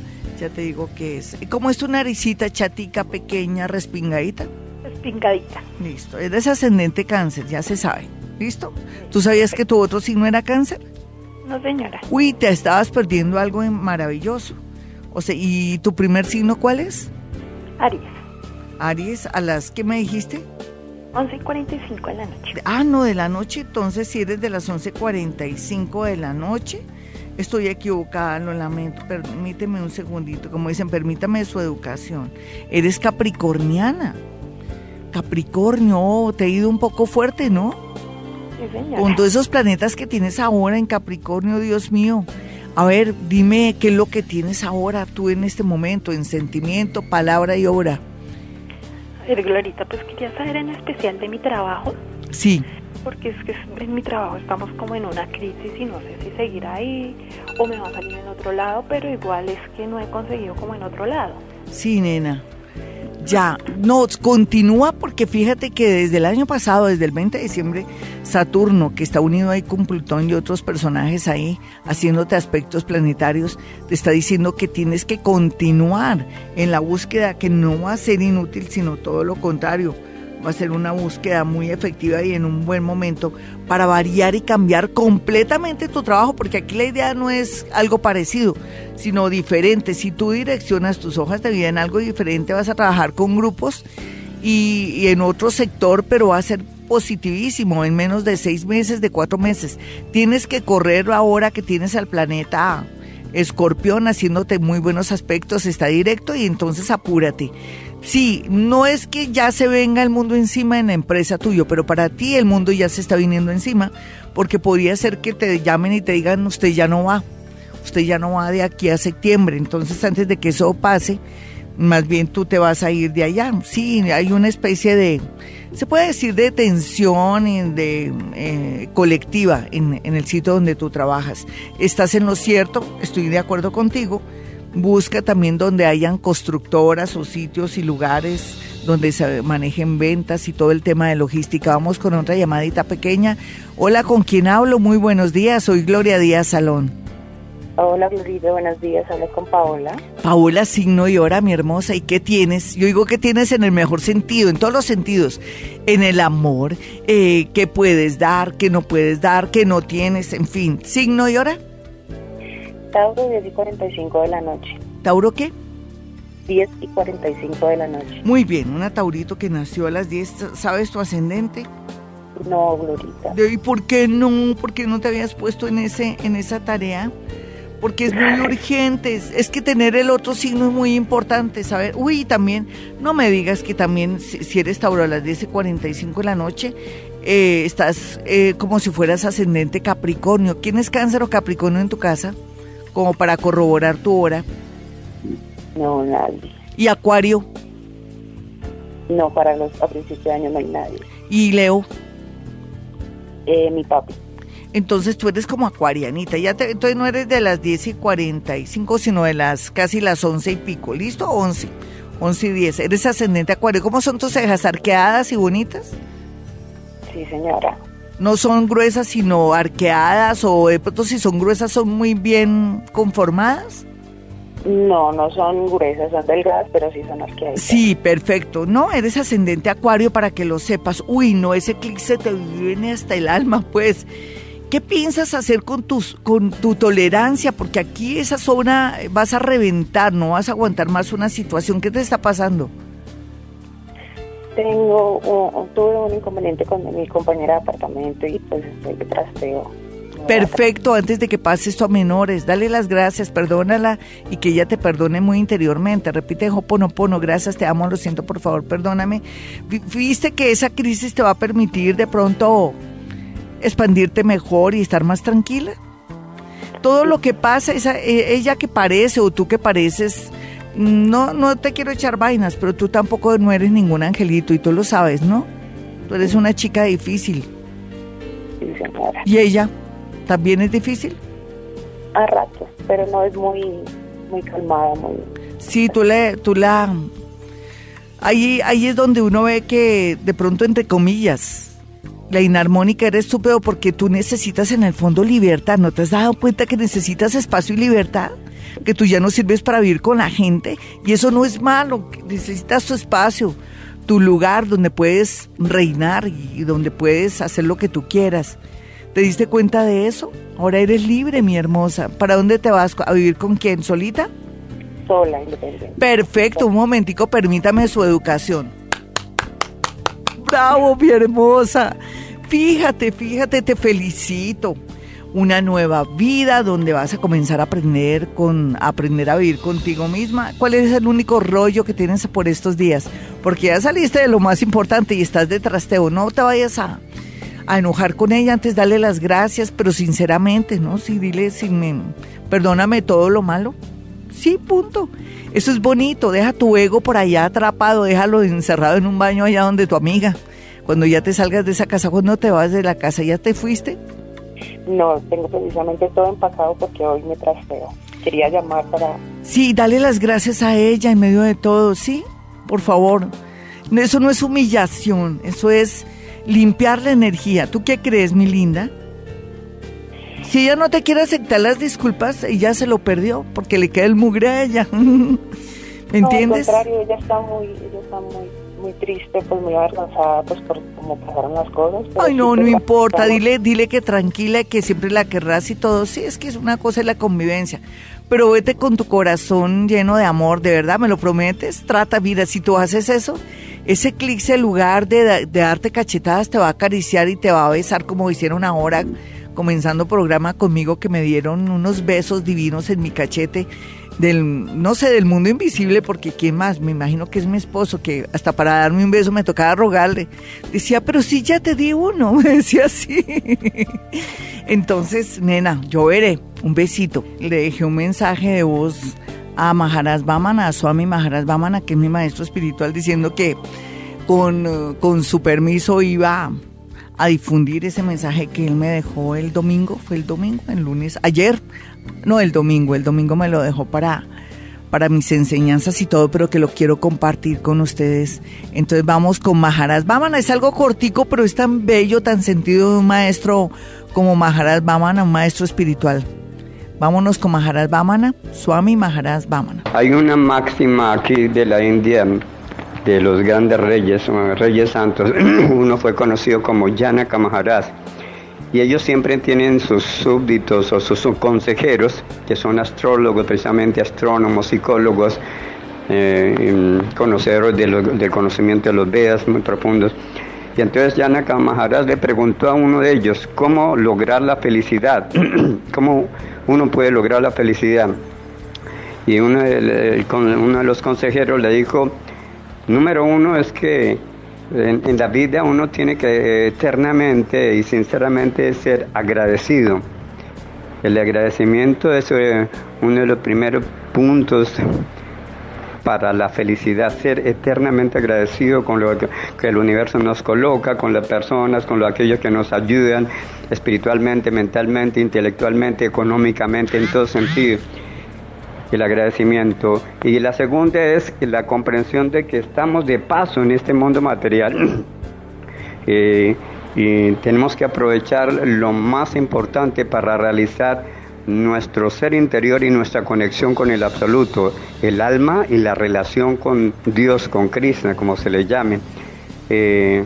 ya te digo que es. ¿Cómo es tu naricita chatica, pequeña, respingadita? Respingadita. Listo. Eres ascendente cáncer, ya se sabe. ¿Listo? ¿Tú sabías que tu otro signo era cáncer? No, señora. Uy, te estabas perdiendo algo maravilloso. O sea, ¿y tu primer signo cuál es? Aries. Aries, ¿a las qué me dijiste? 11 y 45 de la noche. Ah, no, de la noche, entonces si eres de las 11.45 de la noche, estoy equivocada, lo lamento, permíteme un segundito, como dicen, permítame su educación. Eres capricorniana. Capricornio, te he ido un poco fuerte, ¿no? Con todos esos planetas que tienes ahora en Capricornio, Dios mío. A ver, dime qué es lo que tienes ahora tú en este momento, en sentimiento, palabra y obra. A ver, Glorita, pues quería saber en especial de mi trabajo. Sí. Porque es que en mi trabajo estamos como en una crisis y no sé si seguir ahí o me va a salir en otro lado, pero igual es que no he conseguido como en otro lado. Sí, nena. Ya, no, continúa porque fíjate que desde el año pasado, desde el 20 de diciembre, Saturno, que está unido ahí con Plutón y otros personajes ahí, haciéndote aspectos planetarios, te está diciendo que tienes que continuar en la búsqueda, que no va a ser inútil, sino todo lo contrario va a ser una búsqueda muy efectiva y en un buen momento para variar y cambiar completamente tu trabajo, porque aquí la idea no es algo parecido, sino diferente. Si tú direccionas tus hojas de vida en algo diferente, vas a trabajar con grupos y, en otro sector, pero va a ser positivísimo en menos de seis meses, de cuatro meses. Tienes que correr ahora que tienes al planeta Escorpión haciéndote muy buenos aspectos, está directo y entonces apúrate. Sí, no es que ya se venga el mundo encima en la empresa tuyo, pero para ti el mundo ya se está viniendo encima, porque podría ser que te llamen y te digan, usted ya no va, usted ya no va de aquí a septiembre, entonces antes de que eso pase, más bien tú te vas a ir de allá. Sí, hay una especie de, se puede decir, de tensión de, eh, colectiva en, en el sitio donde tú trabajas. Estás en lo cierto, estoy de acuerdo contigo. Busca también donde hayan constructoras o sitios y lugares donde se manejen ventas y todo el tema de logística. Vamos con otra llamadita pequeña. Hola, ¿con quién hablo? Muy buenos días. Soy Gloria Díaz Salón. Hola, Glorita, buenos días. Hablo con Paola. Paola, signo y hora, mi hermosa. ¿Y qué tienes? Yo digo que tienes en el mejor sentido, en todos los sentidos. En el amor, eh, qué puedes dar, qué no puedes dar, qué no tienes, en fin. ¿Signo y hora? Tauro, 10 y 45 de la noche. ¿Tauro qué? 10 y 45 de la noche. Muy bien, una Taurito que nació a las 10. ¿Sabes tu ascendente? No, Glorita. ¿Y por qué no? ¿Por qué no te habías puesto en, ese, en esa tarea? porque es muy urgente. Es, que tener el otro signo es muy importante, saber. Uy, también, no me digas que también, si, eres Tauro a las 10.45 de la noche, eh, estás eh, como si fueras ascendente Capricornio. ¿Quién es Cáncer o Capricornio en tu casa? Como para corroborar tu hora. No, nadie. ¿Y Acuario? No, para los a principios de año no hay nadie. ¿Y Leo? Eh, mi papi. Entonces tú eres como acuarianita, ya te, entonces no eres de las 10 y 45, sino de las casi las 11 y pico, ¿listo? 11, 11 y 10. Eres ascendente acuario. ¿Cómo son tus cejas? ¿Arqueadas y bonitas? Sí, señora. No son gruesas, sino arqueadas o de pronto si son gruesas son muy bien conformadas. No, no son gruesas, son delgadas, pero sí son arqueadas. Sí, perfecto. No, eres ascendente acuario para que lo sepas. Uy, no, ese clic se te viene hasta el alma, pues. ¿Qué piensas hacer con, tus, con tu tolerancia? Porque aquí esa zona vas a reventar, no vas a aguantar más una situación. ¿Qué te está pasando? Tengo, tuve un inconveniente con mi compañera de apartamento y pues estoy de trasteo. Perfecto, antes de que pase esto a menores, dale las gracias, perdónala y que ella te perdone muy interiormente. Repite Hoponopono, gracias, te amo, lo siento, por favor, perdóname. ¿Viste que esa crisis te va a permitir de pronto expandirte mejor y estar más tranquila? Todo lo que pasa, esa, e, ella que parece o tú que pareces, no, no te quiero echar vainas, pero tú tampoco no eres ningún angelito y tú lo sabes, ¿no? Tú eres una chica difícil. ¿Y ella también es difícil? A ratos, pero no es muy, muy calmada, muy... Sí, tú, le, tú la... Ahí, ahí es donde uno ve que de pronto, entre comillas, la inarmónica eres estúpido porque tú necesitas en el fondo libertad. ¿No te has dado cuenta que necesitas espacio y libertad? Que tú ya no sirves para vivir con la gente y eso no es malo. Necesitas tu espacio, tu lugar donde puedes reinar y donde puedes hacer lo que tú quieras. ¿Te diste cuenta de eso? Ahora eres libre, mi hermosa. ¿Para dónde te vas? ¿A vivir con quién? ¿Solita? Sola, independiente. Perfecto, un momentico, permítame su educación. Bravo, mi hermosa. Fíjate, fíjate, te felicito. Una nueva vida donde vas a comenzar a aprender con aprender a vivir contigo misma. ¿Cuál es el único rollo que tienes por estos días? Porque ya saliste de lo más importante y estás de trasteo. No te vayas a, a enojar con ella antes, dale las gracias, pero sinceramente, ¿no? Sí, dile, sin, perdóname todo lo malo. Sí, punto. Eso es bonito, deja tu ego por allá atrapado, déjalo encerrado en un baño allá donde tu amiga. Cuando ya te salgas de esa casa, cuando te vas de la casa, ¿ya te fuiste? No, tengo precisamente todo empacado porque hoy me trasteo. Quería llamar para... Sí, dale las gracias a ella en medio de todo, ¿sí? Por favor. Eso no es humillación, eso es limpiar la energía. ¿Tú qué crees, mi linda? Si ella no te quiere aceptar las disculpas, ella se lo perdió porque le queda el mugre a ella. ¿Me entiendes? al contrario, ella está muy, ella está muy, muy triste, pues muy avergonzada, pues por cómo pasaron las cosas. Ay, no, no importa, dile, dile que tranquila, que siempre la querrás y todo. Sí, es que es una cosa de la convivencia. Pero vete con tu corazón lleno de amor, de verdad, ¿me lo prometes? Trata, vida, si tú haces eso, ese clic, en lugar de, de darte cachetadas, te va a acariciar y te va a besar como hicieron ahora comenzando programa conmigo que me dieron unos besos divinos en mi cachete del, no sé, del mundo invisible, porque ¿quién más? Me imagino que es mi esposo, que hasta para darme un beso me tocaba rogarle. Decía, pero si ya te di uno, me decía así. Entonces, nena, yo veré, un besito. Le dejé un mensaje de voz a Maharaj Vamana, a Swami Maharaj Vamana, que es mi maestro espiritual, diciendo que con, con su permiso iba a difundir ese mensaje que él me dejó el domingo, fue el domingo, el lunes, ayer, no el domingo, el domingo me lo dejó para, para mis enseñanzas y todo, pero que lo quiero compartir con ustedes. Entonces vamos con Maharaj Vamana, es algo cortico, pero es tan bello, tan sentido de un maestro como Maharaj Vamana, un maestro espiritual. Vámonos con Maharaj Vamana, Swami Maharaj Vamana. Hay una máxima aquí de la India de los grandes reyes, reyes santos. Uno fue conocido como Janaka Maharaj. Y ellos siempre tienen sus súbditos o sus subconsejeros, que son astrólogos, precisamente astrónomos, psicólogos, eh, conocedores del conocimiento de los Vedas muy profundos. Y entonces Janaka Maharaj le preguntó a uno de ellos cómo lograr la felicidad, cómo uno puede lograr la felicidad. Y uno de los consejeros le dijo, Número uno es que en, la vida uno tiene que eternamente y sinceramente ser agradecido. El agradecimiento es eh, uno de los primeros puntos para la felicidad, ser eternamente agradecido con lo que, el universo nos coloca, con las personas, con lo, aquellos que nos ayudan espiritualmente, mentalmente, intelectualmente, económicamente, en todo sentido el agradecimiento. Y la segunda es la comprensión de que estamos de paso en este mundo material. Eh, y tenemos que aprovechar lo más importante para realizar nuestro ser interior y nuestra conexión con el absoluto, el alma y la relación con Dios, con Krishna, como se le llame. Eh,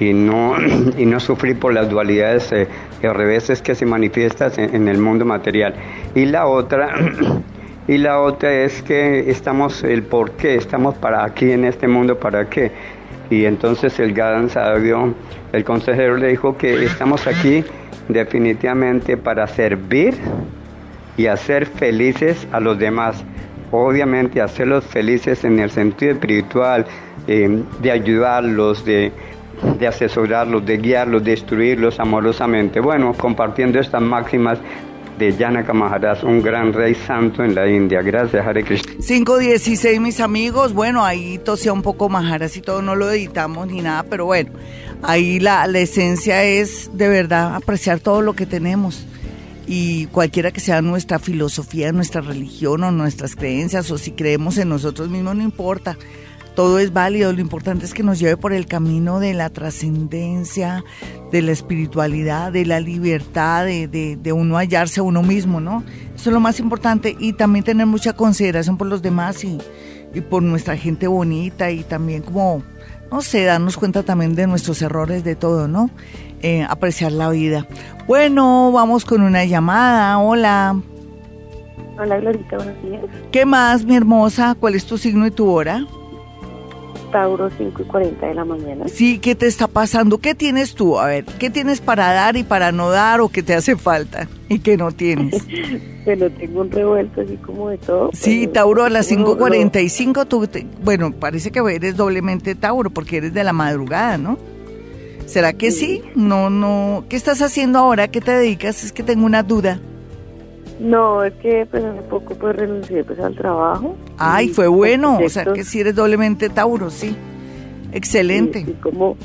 y no, y no sufrir por las dualidades eh, reveses que se manifiestan en, en, el mundo material. Y la otra y la otra es que estamos, el por qué, estamos para aquí en este mundo, para qué. Y entonces el gran sabio, el consejero le dijo que estamos aquí definitivamente para servir y hacer felices a los demás. Obviamente hacerlos felices en el sentido espiritual, eh, de ayudarlos, de, de asesorarlos, de guiarlos, de instruirlos amorosamente. Bueno, compartiendo estas máximas de Janaka Maharaj, un gran rey santo en la India. Gracias, Hare Krishna. 516, mis amigos. Bueno, ahí tosía un poco Maharaj y todo, no lo editamos ni nada, pero bueno, ahí la, la esencia es de verdad apreciar todo lo que tenemos y cualquiera que sea nuestra filosofía, nuestra religión o nuestras creencias o si creemos en nosotros mismos, no importa. Todo es válido, lo importante es que nos lleve por el camino de la trascendencia, de la espiritualidad, de la libertad, de, de, uno hallarse a uno mismo, ¿no? Eso es lo más importante y también tener mucha consideración por los demás y, y por nuestra gente bonita y también como, no sé, darnos cuenta también de nuestros errores, de todo, ¿no? Eh, apreciar la vida. Bueno, vamos con una llamada. Hola. Hola, Glorita, buenos días. ¿Qué más, mi hermosa? ¿Cuál es tu signo y tu hora? Tauro, 5 y 40 de la mañana. Sí, ¿qué te está pasando? ¿Qué tienes tú? A ver, ¿qué tienes para dar y para no dar o qué te hace falta y qué no tienes? bueno, tengo un revuelto así como de todo. Sí, Tauro, a las 5.45 tú, bueno, parece que eres doblemente Tauro porque eres de la madrugada, ¿no? ¿Será que sí? No, no. ¿Qué estás haciendo ahora? ¿Qué te dedicas? Es que tengo una duda. No, es que pues hace poco pues renuncié pues al trabajo. Ay, fue bueno. O sea que si eres doblemente Tauro, sí. Excelente. Sí, como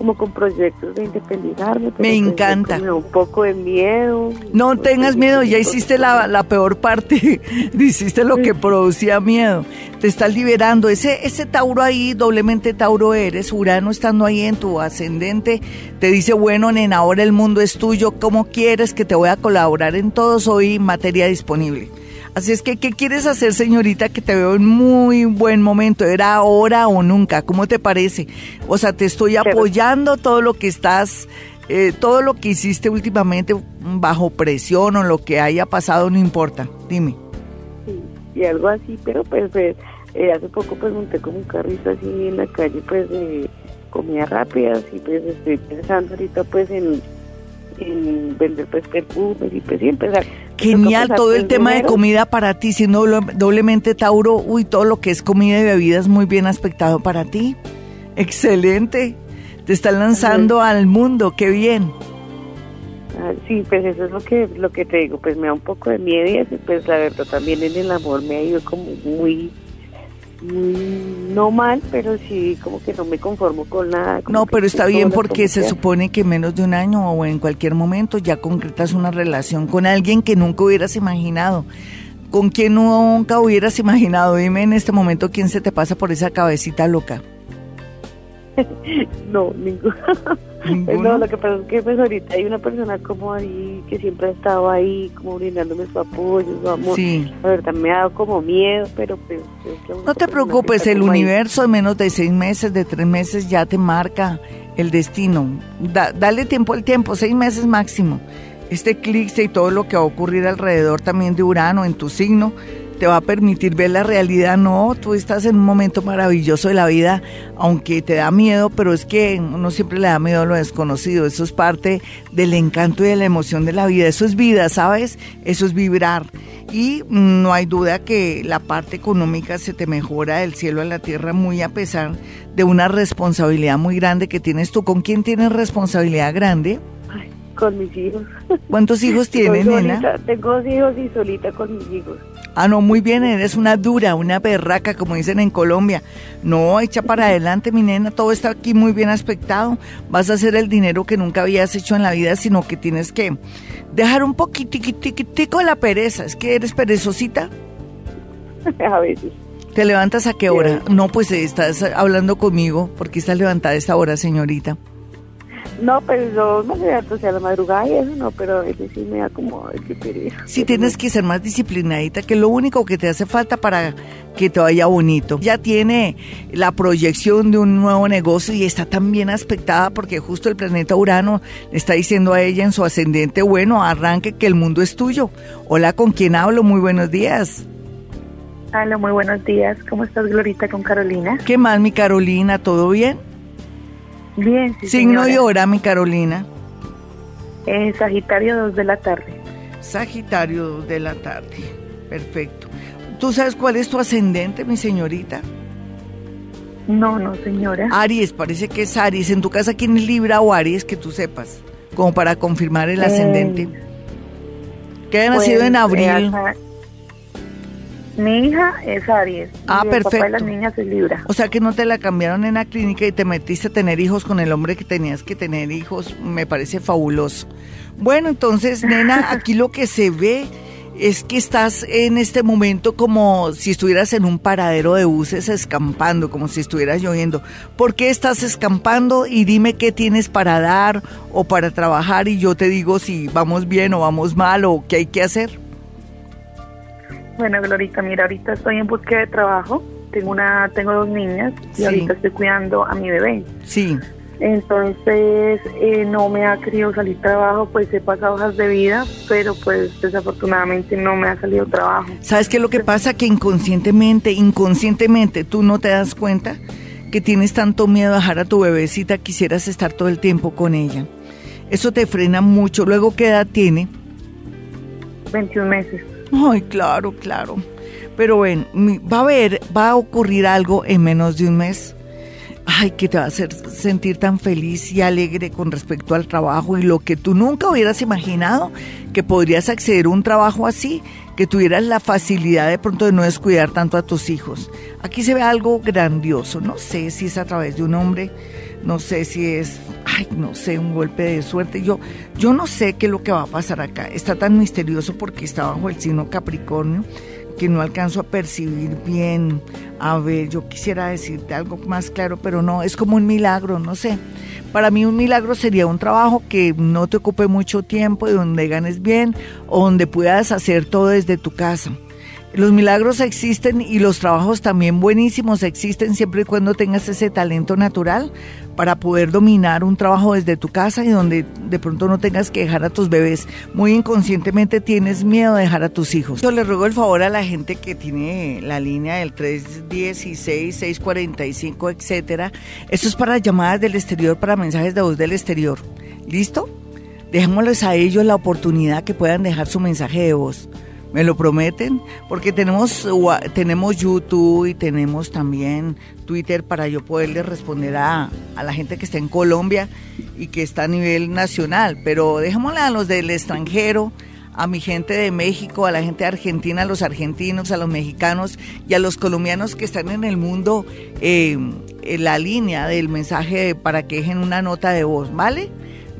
como con proyectos de independizarme. Me pues, encanta. un poco de miedo. No tengas miedo, ya hiciste la, la peor parte, hiciste lo que producía miedo. Te estás liberando. Ese, ese Tauro ahí, doblemente Tauro eres, Urano estando ahí en tu ascendente, te dice, bueno, nena, ahora el mundo es tuyo, ¿cómo quieres que te voy a colaborar en todo? Soy materia disponible. Así es que, ¿qué quieres hacer, señorita? Que te veo en muy buen momento. ¿Era ahora o nunca? ¿Cómo te parece? O sea, te estoy apoyando todo lo que estás, eh, todo lo que hiciste últimamente bajo presión o lo que haya pasado, no importa. Dime. Sí, y algo así, pero pues, pues eh, hace poco pues monté como un carrito así en la calle pues de comida rápida y pues estoy pensando ahorita pues en en vender pues perfumes y pues y empezar. Genial, todo el tema de comida para ti, siendo doblemente Tauro, uy, todo lo que es comida y bebidas muy bien aspectado para ti. Excelente. Te están lanzando al mundo, qué bien. Ah, sí, pues eso es lo que lo que te digo, pues me da un poco de miedo y pues la verdad también en el amor me ha ido como muy no mal, pero sí como que no me conformo con nada. No, pero está bien porque se supone que menos de un año o en cualquier momento ya concretas una relación con alguien que nunca hubieras imaginado. ¿Con quien nunca hubieras imaginado? Dime en este momento quién se te pasa por esa cabecita loca. no, ninguno. No, lo que pasa es que pues ahorita hay una persona como ahí que siempre ha estado ahí como brindándome su apoyo, su amor. Sí. La verdad me ha dado como miedo, pero pues... no te preocupes, el universo en menos de seis meses, de tres meses ya te marca el destino. dale tiempo al tiempo, seis meses máximo. Este eclipse y todo lo que va a ocurrir alrededor también de Urano en tu signo te va a permitir ver la realidad. No, tú estás en un momento maravilloso de la vida, aunque te da miedo, pero es que uno siempre le da miedo a lo desconocido. Eso es parte del encanto y de la emoción de la vida. Eso es vida, ¿sabes? Eso es vibrar. Y no hay duda que la parte económica se te mejora del cielo a la tierra muy a pesar de una responsabilidad muy grande que tienes tú. ¿Con quién tienes responsabilidad grande? con mis hijos. ¿Cuántos hijos tienes, nena? Tengo dos hijos y solita con mis hijos. Ah, no, muy bien, eres una dura, una berraca, como dicen en Colombia. No, echa para adelante, mi nena, todo está aquí muy bien aspectado. Vas a hacer el dinero que nunca habías hecho en la vida, sino que tienes que dejar un poquitico la pereza. ¿Es que eres perezosita? a veces. ¿Te levantas a qué hora? No, pues estás hablando conmigo. ¿Por qué estás levantada a esta hora, señorita? No, pero yo me levanto a la madrugada y eso no, pero veces sí me da como que pereza. Sí, tienes que ser más disciplinadita, que lo único que te hace falta para que te vaya bonito. Ya tiene la proyección de un nuevo negocio y está tan bien aspectada porque justo el planeta Urano le está diciendo a ella en su ascendente, bueno, arranque que el mundo es tuyo. Hola, ¿con quién hablo? Muy buenos días. Hola, muy buenos días. ¿Cómo estás, Glorita, con Carolina? ¿Qué más, mi Carolina? ¿Todo bien? Bien, Signo y hora, mi Carolina. Eh, Sagitario 2 de la tarde. Sagitario 2 de la tarde. Perfecto. ¿Tú sabes cuál es tu ascendente, mi señorita? No, no, señora. Aries, parece que es Aries. ¿En tu casa quién es Libra o Aries? Que tú sepas, como para confirmar el ascendente. Eh, que haya nacido pues, en eh, abril. Mi hija es Aries. Ah, y el papá de perfecto. las niñas es Libra. O sea que no te la cambiaron en la clínica y te metiste a tener hijos con el hombre que tenías que tener hijos. Me parece fabuloso. Bueno, entonces, nena, aquí lo que se ve es que estás en este momento como si estuvieras en un paradero de buses escampando, como si estuvieras lloviendo. ¿Por qué estás escampando? Y dime qué tienes para dar o para trabajar y yo te digo si vamos bien o vamos mal o qué hay que hacer. Bueno, Glorita, mira, ahorita estoy en búsqueda de trabajo. Tengo una, tengo dos niñas y Sí. ahorita estoy cuidando a mi bebé. Sí. Entonces, eh, no me ha querido salir trabajo, pues he pasado hojas de vida, pero pues desafortunadamente no me ha salido trabajo. ¿Sabes qué es lo que pasa? Que inconscientemente, inconscientemente, tú no te das cuenta que tienes tanto miedo a dejar a tu bebecita, quisieras estar todo el tiempo con ella. Eso te frena mucho. Luego, ¿qué edad tiene? 21 meses. Ay, claro, claro. Pero bueno, va a haber, va a ocurrir algo en menos de un mes. Ay, que te va a hacer sentir tan feliz y alegre con respecto al trabajo y lo que tú nunca hubieras imaginado que podrías acceder a un trabajo así, que tuvieras la facilidad de pronto de no descuidar tanto a tus hijos. Aquí se ve algo grandioso, no sé si es a través de un hombre, no sé si es, ay, no sé, un golpe de suerte. Yo, yo no sé qué es lo que va a pasar acá. Está tan misterioso porque está bajo el signo Capricornio que no alcanzo a percibir bien. A ver, yo quisiera decirte algo más claro, pero no, es como un milagro, no sé. Para mí un milagro sería un trabajo que no te ocupe mucho tiempo y donde ganes bien o donde puedas hacer todo desde tu casa. Los milagros existen y los trabajos también buenísimos existen siempre y cuando tengas ese talento natural para poder dominar un trabajo desde tu casa y donde de pronto no tengas que dejar a tus bebés. Muy inconscientemente tienes miedo de dejar a tus hijos. Yo le ruego el favor a la gente que tiene la línea del 316, 645, etcétera. Esto es para llamadas del exterior, para mensajes de voz del exterior. ¿Listo? Dejémosles a ellos la oportunidad que puedan dejar su mensaje de voz. ¿Me lo prometen? Porque tenemos, tenemos YouTube y tenemos también Twitter para yo poderle responder a, a la gente que está en Colombia y que está a nivel nacional. Pero dejémosle a los del extranjero, a mi gente de México, a la gente de Argentina, a los argentinos, a los mexicanos y a los colombianos que están en el mundo eh, en la línea del mensaje para que dejen una nota de voz, ¿vale?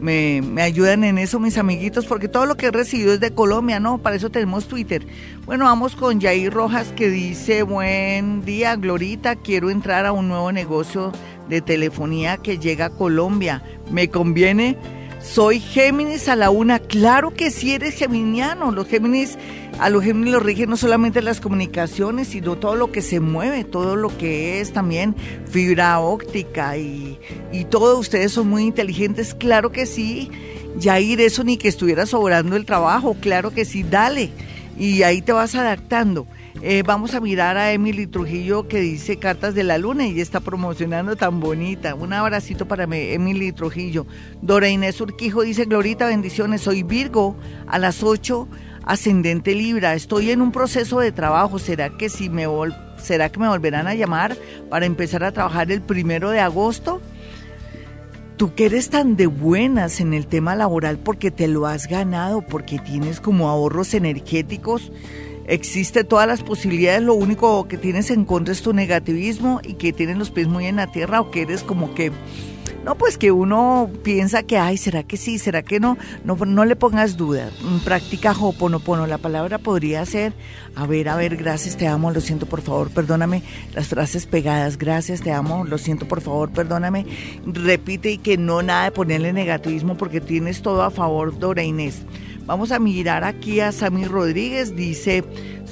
Me, me ayudan en eso mis amiguitos, porque todo lo que he recibido es de Colombia, ¿no? Para eso tenemos Twitter. Bueno, vamos con Jair Rojas que dice, buen día, Glorita, quiero entrar a un nuevo negocio de telefonía que llega a Colombia. ¿Me conviene? Soy Géminis a la una. Claro que sí eres geminiano. Los Géminis, a los Géminis los rigen no solamente las comunicaciones, sino todo lo que se mueve, todo lo que es también fibra óptica y, y todo. Ustedes son muy inteligentes. Claro que sí. Yair, eso ni que estuviera sobrando el trabajo. Claro que sí, dale. Y ahí te vas adaptando. Eh, vamos a mirar a Emily Trujillo que dice Cartas de la Luna y está promocionando tan bonita. Un abracito para me- Emily Trujillo. Dora Inés Urquijo dice Glorita, bendiciones. Soy Virgo a las 8, ascendente Libra. Estoy en un proceso de trabajo. ¿Será que, si me vol- ¿Será que me volverán a llamar para empezar a trabajar el primero de agosto? Tú que eres tan de buenas en el tema laboral porque te lo has ganado, porque tienes como ahorros energéticos, existe todas las posibilidades, lo único que tienes en contra es tu negativismo y que tienes los pies muy en la tierra o que eres como que, no, pues que uno piensa que, ay, ¿será que sí? ¿Será que no? No, no le pongas duda, Mm, practica hoponopono, la palabra podría ser, a ver, a ver, gracias, te amo, lo siento, por favor, perdóname, las frases pegadas, gracias, te amo, lo siento, por favor, perdóname, repite y que no nada de ponerle negativismo porque tienes todo a favor, Dora Inés. Vamos a mirar aquí a Sammy Rodríguez, dice,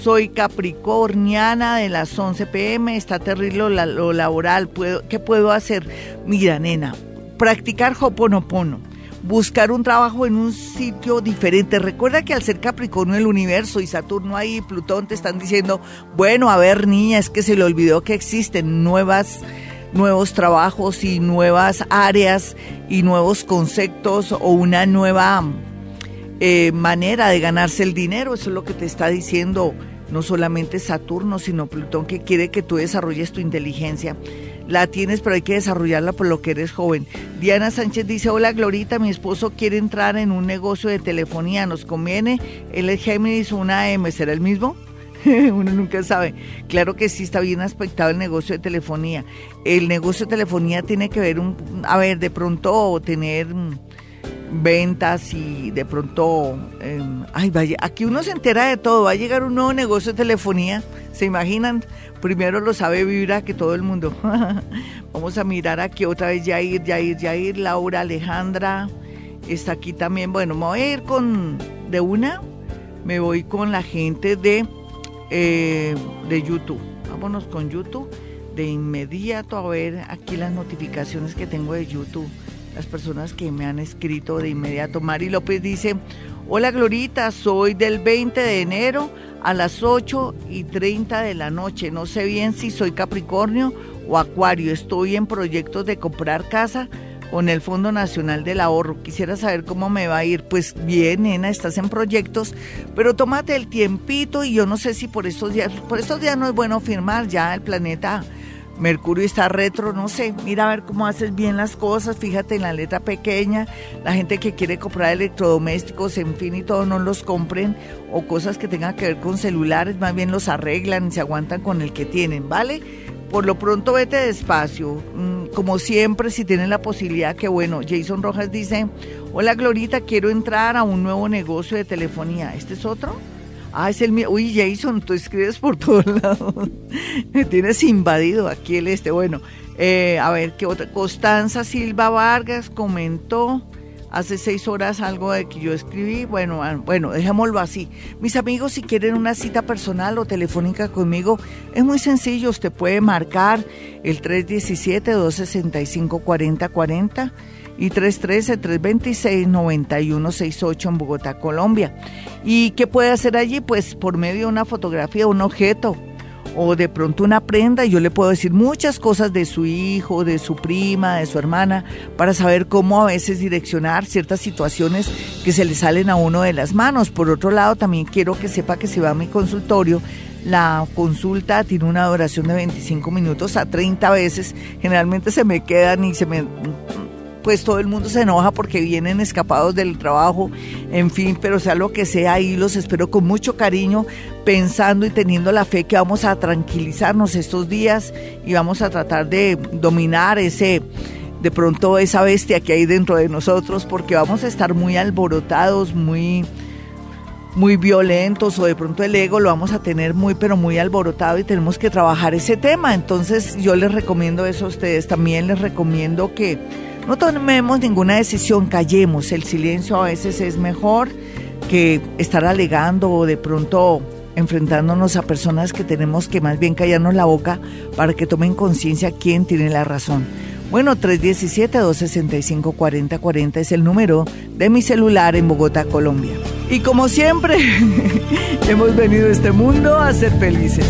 soy capricorniana de las 11 pm, está terrible lo laboral, ¿puedo, ¿qué puedo hacer? Mira, nena, practicar hoponopono, buscar un trabajo en un sitio diferente. Recuerda que al ser Capricornio el universo y Saturno ahí y Plutón te están diciendo, bueno, a ver niña, es que se le olvidó que existen nuevas nuevos trabajos y nuevas áreas y nuevos conceptos o una nueva eh, manera de ganarse el dinero. Eso es lo que te está diciendo no solamente Saturno, sino Plutón, que quiere que tú desarrolles tu inteligencia. La tienes, pero hay que desarrollarla por lo que eres joven. Diana Sánchez dice, hola Glorita, mi esposo quiere entrar en un negocio de telefonía, ¿nos conviene? Él es Géminis, una M, ¿será el mismo? Uno nunca sabe. Claro que sí está bien aspectado el negocio de telefonía. El negocio de telefonía tiene que ver, un, a ver, de pronto tener ventas y de pronto, em, ay, vaya, aquí uno se entera de todo, va a llegar un nuevo negocio de telefonía, ¿se imaginan? Primero lo sabe Vibra que todo el mundo. Vamos a mirar aquí otra vez Yair, Yair, Yair, Laura, Alejandra, está aquí también, bueno, me voy a ir con, de una, me voy con la gente de, eh, de YouTube, vámonos con YouTube de inmediato a ver aquí las notificaciones que tengo de YouTube las personas que me han escrito de inmediato. Mari López dice, hola Glorita, soy del 20 de enero a las 8 y 30 de la noche. No sé bien si soy Capricornio o Acuario. Estoy en proyectos de comprar casa con el Fondo Nacional del Ahorro. Quisiera saber cómo me va a ir. Pues bien, nena, estás en proyectos, pero tómate el tiempito y yo no sé si por estos días, por estos días no es bueno firmar, ya el planeta Mercurio está retro, no sé, mira a ver cómo haces bien las cosas, fíjate en la letra pequeña, la gente que quiere comprar electrodomésticos, en fin y todo, no los compren, o cosas que tengan que ver con celulares, más bien los arreglan y se aguantan con el que tienen, ¿vale? Por lo pronto vete despacio, mm, como siempre, si tienen la posibilidad, que bueno, Jason Rojas dice, hola Glorita, quiero entrar a un nuevo negocio de telefonía, ¿este es otro? Ah, es el mío. Uy, Jason, tú escribes por todos lados. Me tienes invadido aquí el este. Bueno, eh, a ver, ¿qué otra? Constanza Silva Vargas comentó hace seis horas algo de que yo escribí. Bueno, ah, bueno, dejémoslo así. Mis amigos, si quieren una cita personal o telefónica conmigo, es muy sencillo. Usted puede marcar el 317-265-4040 y 313-326-9168 en Bogotá, Colombia. ¿Y qué puede hacer allí? Pues por medio de una fotografía, un objeto o de pronto una prenda, yo le puedo decir muchas cosas de su hijo, de su prima, de su hermana, para saber cómo a veces direccionar ciertas situaciones que se le salen a uno de las manos. Por otro lado, también quiero que sepa que si va a mi consultorio, la consulta tiene una duración de 25 minutos a 30 veces. Generalmente se me quedan y se me pues todo el mundo se enoja porque vienen escapados del trabajo, en fin, pero sea lo que sea, ahí los espero con mucho cariño, pensando y teniendo la fe que vamos a tranquilizarnos estos días y vamos a tratar de dominar ese de pronto esa bestia que hay dentro de nosotros porque vamos a estar muy alborotados, muy muy violentos o de pronto el ego lo vamos a tener muy pero muy alborotado y tenemos que trabajar ese tema. Entonces yo les recomiendo eso a ustedes. También les recomiendo que no tomemos ninguna decisión, callemos. El silencio a veces es mejor que estar alegando o de pronto enfrentándonos a personas que tenemos que más bien callarnos la boca para que tomen conciencia quién tiene la razón. Bueno, 317-265-4040 es el número de mi celular en Bogotá, Colombia. Y como siempre, hemos venido a este mundo a ser felices.